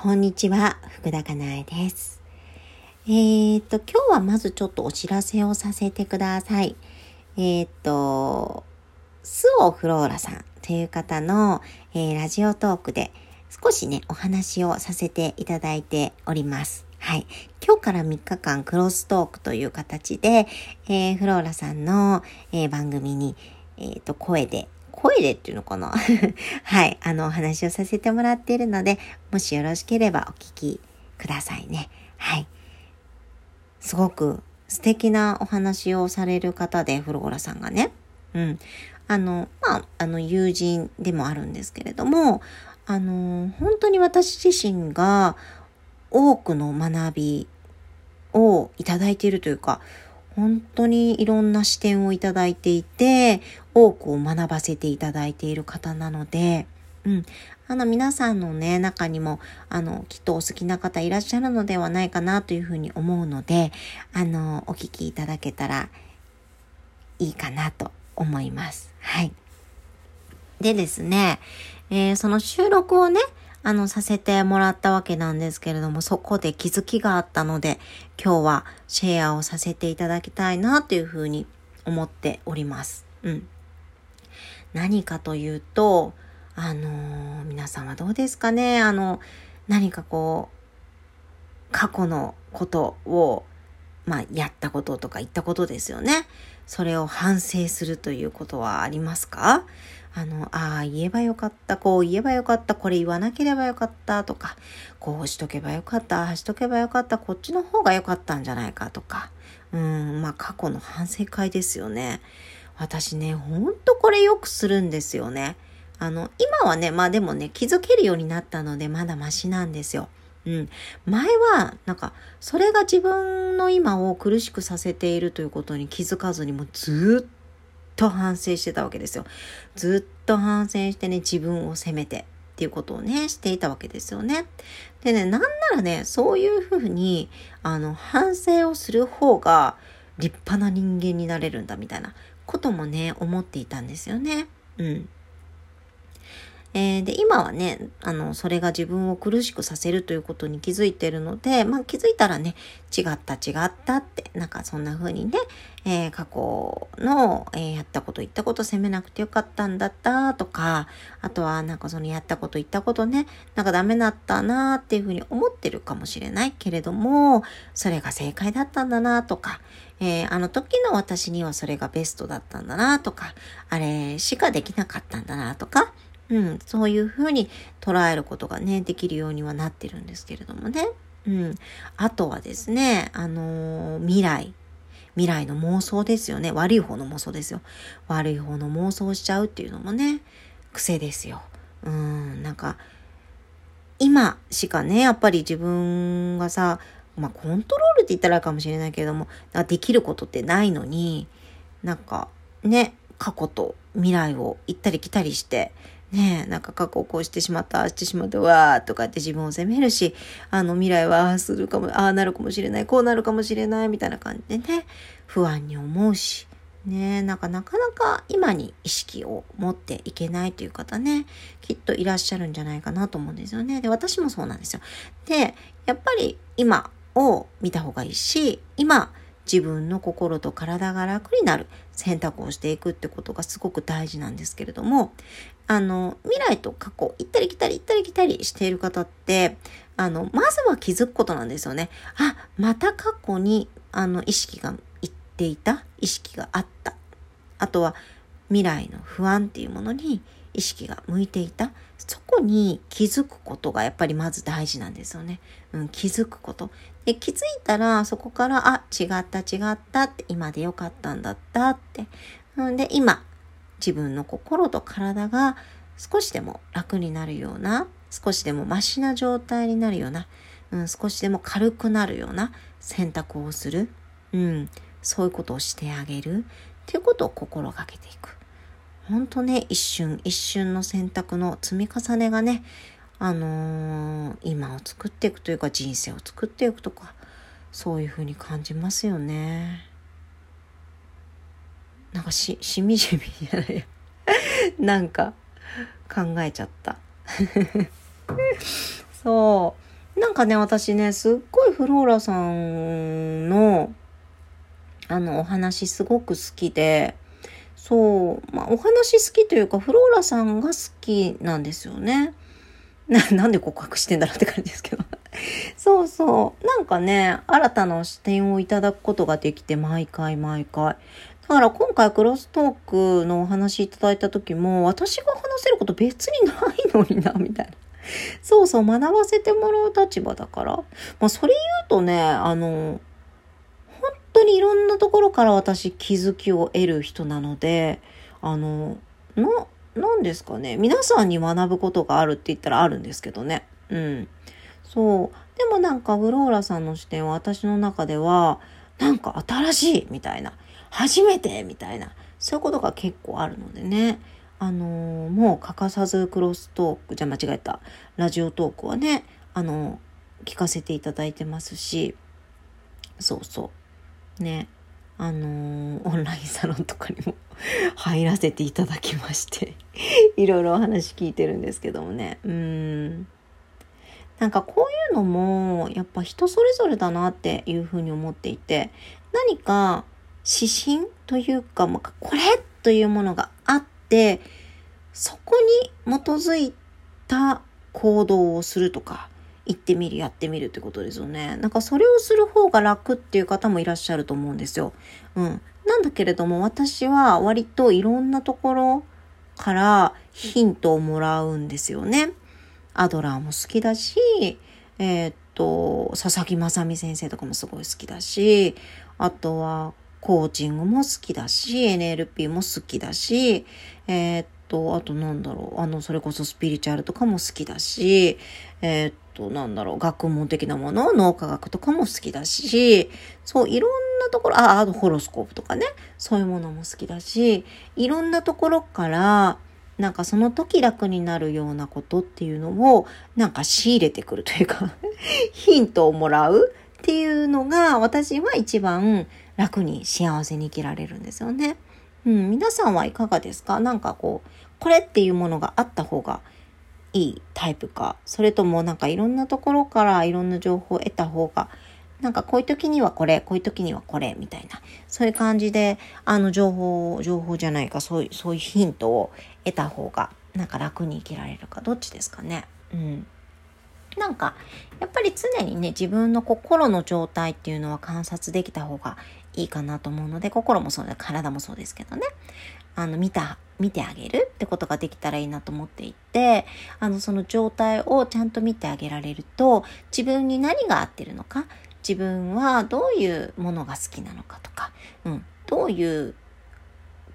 こんにちは、福田かなえです。えー、っと、今日はまずちょっとお知らせをさせてください。えー、っと、スオフローラさんという方の、えー、ラジオトークで少しね、お話をさせていただいております。はい。今日から3日間クロストークという形で、えー、フローラさんの、え、番組に、えっ、と、声で声でっていうのかな？はい、あの、お話をさせてもらっているので、もしよろしければお聞きくださいね。はい。すごく素敵なお話をされる方で、フローラさんがね。うん。あの、まあ、あの、友人でもあるんですけれども、あの、本当に私自身が多くの学びをいただいているというか、本当にいろんな視点をいただいていて、多くを学ばせていただいている方なので、うん。あの、皆さんのね、中にも、あの、きっとお好きな方いらっしゃるのではないかなというふうに思うので、あの、お聞きいただけたらいいかなと思います。はい。でですね、えー、その収録をね、あの、させてもらったわけなんですけれども、そこで気づきがあったので、今日はシェアをさせていただきたいなというふうに思っております。うん。何かというと、あのー、皆さんはどうですかね？あの、何かこう、過去のことを、まあ、やったこととか言ったことですよね。それを反省するということはありますか？あの、ああ、言えばよかった、こう言えばよかった、これ言わなければよかった。とか、こうしとけばよかった、ああしとけばよかった、こっちの方がよかったんじゃないか。とか、うん、まあ過去の反省会ですよね。私ね、ほんとこれよくするんですよね。あの、今はね、まあでもね、気づけるようになったので、まだマシなんですよ。うん。前は、なんか、それが自分の今を苦しくさせているということに気づかずにもうずっと反省してたわけですよ。ずっと反省してね、自分を責めてっていうことをね、していたわけですよね。でね、なんならね、そういうふうに、あの、反省をする方が立派な人間になれるんだみたいなこともね、思っていたんですよね。うん。えー、で、今はね、あの、それが自分を苦しくさせるということに気づいてるので、まあ気づいたらね、違った違ったって、なんかそんな風にね、えー、過去の、えー、やったこと言ったこと責めなくてよかったんだったとか、あとはなんかそのやったこと言ったことね、なんかダメだったなっていう風に思ってるかもしれない。けれども、それが正解だったんだなとか、えー、あの時の私にはそれがベストだったんだなとか、あれしかできなかったんだなとか、うん、そういうふうに捉えることがね、できるようにはなってるんですけれどもね。うん。あとはですね、あのー、未来。未来の妄想ですよね。悪い方の妄想ですよ。悪い方の妄想しちゃうっていうのもね、癖ですよ。うん、なんか、今しかね、やっぱり自分がさ、まあコントロールって言ったらいいかもしれないけれども、できることってないのに、なんかね、過去と未来を行ったり来たりして、ねえ、なんか過去をこうしてしまった、ああしてしまった、わーとかって自分を責めるし、あの未来はああするかも、ああなるかもしれない、こうなるかもしれないみたいな感じでね、不安に思うし、ねなんかなかなか今に意識を持っていけないという方ね、きっといらっしゃるんじゃないかなと思うんですよね。で、私もそうなんですよ。で、やっぱり今を見た方がいいし、今、自分の心と体が楽になる選択をしていくってことがすごく大事なんですけれども、あの、未来と過去、行ったり来たり行ったり来たりしている方って、あの、まずは気づくことなんですよね。あ、また過去に、あの、意識がいっていた、意識があった。あとは、未来の不安っていうものに意識が向いていた。そこに気づくことがやっぱりまず大事なんですよね。うん、気づくこと。で、気づいたらそこから、あ、違った違ったって、今でよかったんだったって。うんで、今、自分の心と体が少しでも楽になるような、少しでもマシな状態になるような、うん、少しでも軽くなるような選択をする。うん、そういうことをしてあげる。っていうことを心がけていく。ほんとね、一瞬一瞬の選択の積み重ねがね、あのー、今を作っていくというか人生を作っていくとか、そういうふうに感じますよね。なんかし、しみじみじゃないなんか考えちゃった。そう。なんかね、私ね、すっごいフローラさんの、あの、お話すごく好きで、そう、まあ、お話好きというか、フローラさんが好きなんですよね。な、なんで告白してんだろうって感じですけど。そうそう。なんかね、新たな視点をいただくことができて、毎回毎回。だから今回クロストークのお話いただいた時も、私が話せること別にないのにな、みたいな。そうそう、学ばせてもらう立場だから。まあ、それ言うとね、あの、本当にいろんなところから私気づきを得る人なので、あの、な、なんですかね。皆さんに学ぶことがあるって言ったらあるんですけどね。うん。そう。でもなんかフローラさんの視点は私の中では、なんか新しいみたいな。初めてみたいな。そういうことが結構あるのでね。あのー、もう欠かさずクロストーク、じゃ間違えた。ラジオトークはね、あのー、聞かせていただいてますし、そうそう。ね。あのー、オンラインサロンとかにも入らせていただきまして いろいろお話聞いてるんですけどもね。うん。なんかこういうのも、やっぱ人それぞれだなっていうふうに思っていて、何か指針というか、まあ、これというものがあって、そこに基づいた行動をするとか、行ってみる、やってみるってことですよね。なんかそれをする方が楽っていう方もいらっしゃると思うんですよ。うん。なんだけれども私は割といろんなところからヒントをもらうんですよね。アドラーも好きだし、えー、っと、佐々木正美先生とかもすごい好きだし、あとはコーチングも好きだし、NLP も好きだし、えー、っと、あとなんだろう、あの、それこそスピリチュアルとかも好きだし、えー、っと、なんだろう、学問的なもの、脳科学とかも好きだし、そう、いろんなところ、あ、あとホロスコープとかね、そういうものも好きだし、いろんなところから、なんかその時楽になるようなことっていうのを、なんか仕入れてくるというか ヒントをもらうっていうのが、私は一番楽に幸せに生きられるんですよね。うん、皆さんはいかがですか？なんかこう、これっていうものがあった方がいいタイプか、それともなんかいろんなところからいろんな情報を得た方が、なんかこういう時にはこれ、こういう時にはこれ、みたいな、そういう感じで、あの情報、情報じゃないか、そういう、そういうヒントを得た方が、なんか楽に生きられるか、どっちですかね。うん。なんか、やっぱり常にね、自分の心の状態っていうのは観察できた方がいいかなと思うので、心もそうだ、体もそうですけどね。あの、見た、見てあげるってことができたらいいなと思っていて、あの、その状態をちゃんと見てあげられると、自分に何が合ってるのか、自分はどういうものが好きなのかとか、うん、どういう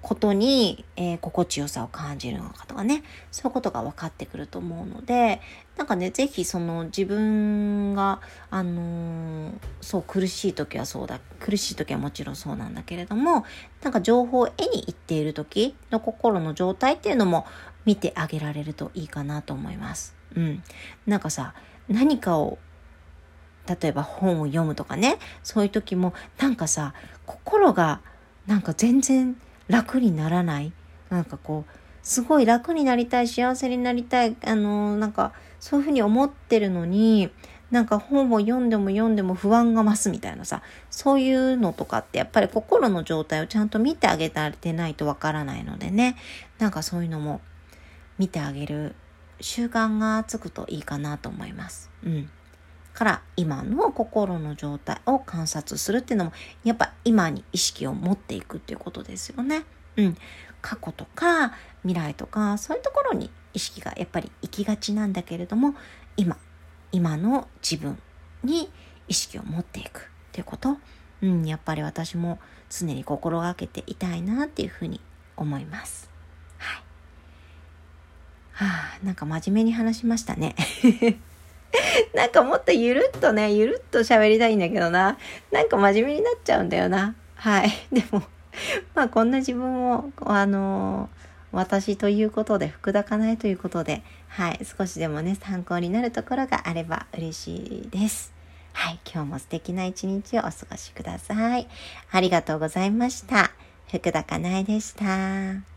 ことに、えー、心地よさを感じるのかとかね、そういうことが分かってくると思うので、なんかね、ぜひその自分が、あのー、そう苦しい時はそうだ、苦しい時はもちろんそうなんだけれども、なんか情報を得に行っている時の心の状態っていうのも見てあげられるといいかなと思います。うん。なんかさ、何かを例えば本を読むとかね、そういう時もなんかさ、心がなんか全然楽にならない？なんかこうすごい楽になりたい幸せになりたいあのなんかそういうふうに思ってるのになんか本を読んでも読んでも不安が増すみたいなさそういうのとかってやっぱり心の状態をちゃんと見てあげられてないとわからないのでね。なんかそういうのも見てあげる習慣がつくといいかなと思います。うん。から今の心の状態を観察するっていうのもやっぱ今に意識を持っていくっていうことですよね。うん。過去とか未来とかそういうところに意識がやっぱり行きがちなんだけれども今今の自分に意識を持っていくっていうこと、うん、やっぱり私も常に心がけていたいなっていうふうに思います。はい。はあ、なんか真面目に話しましたね。なんかもっとゆるっとね、ゆるっと喋りたいんだけどな。なんか真面目になっちゃうんだよな。はい。でも、まあこんな自分を、あの私ということで、福田かなえということで、はい、少しでもね、参考になるところがあれば嬉しいです。はい、今日も素敵な一日をお過ごしください。ありがとうございました。福田かなえでした。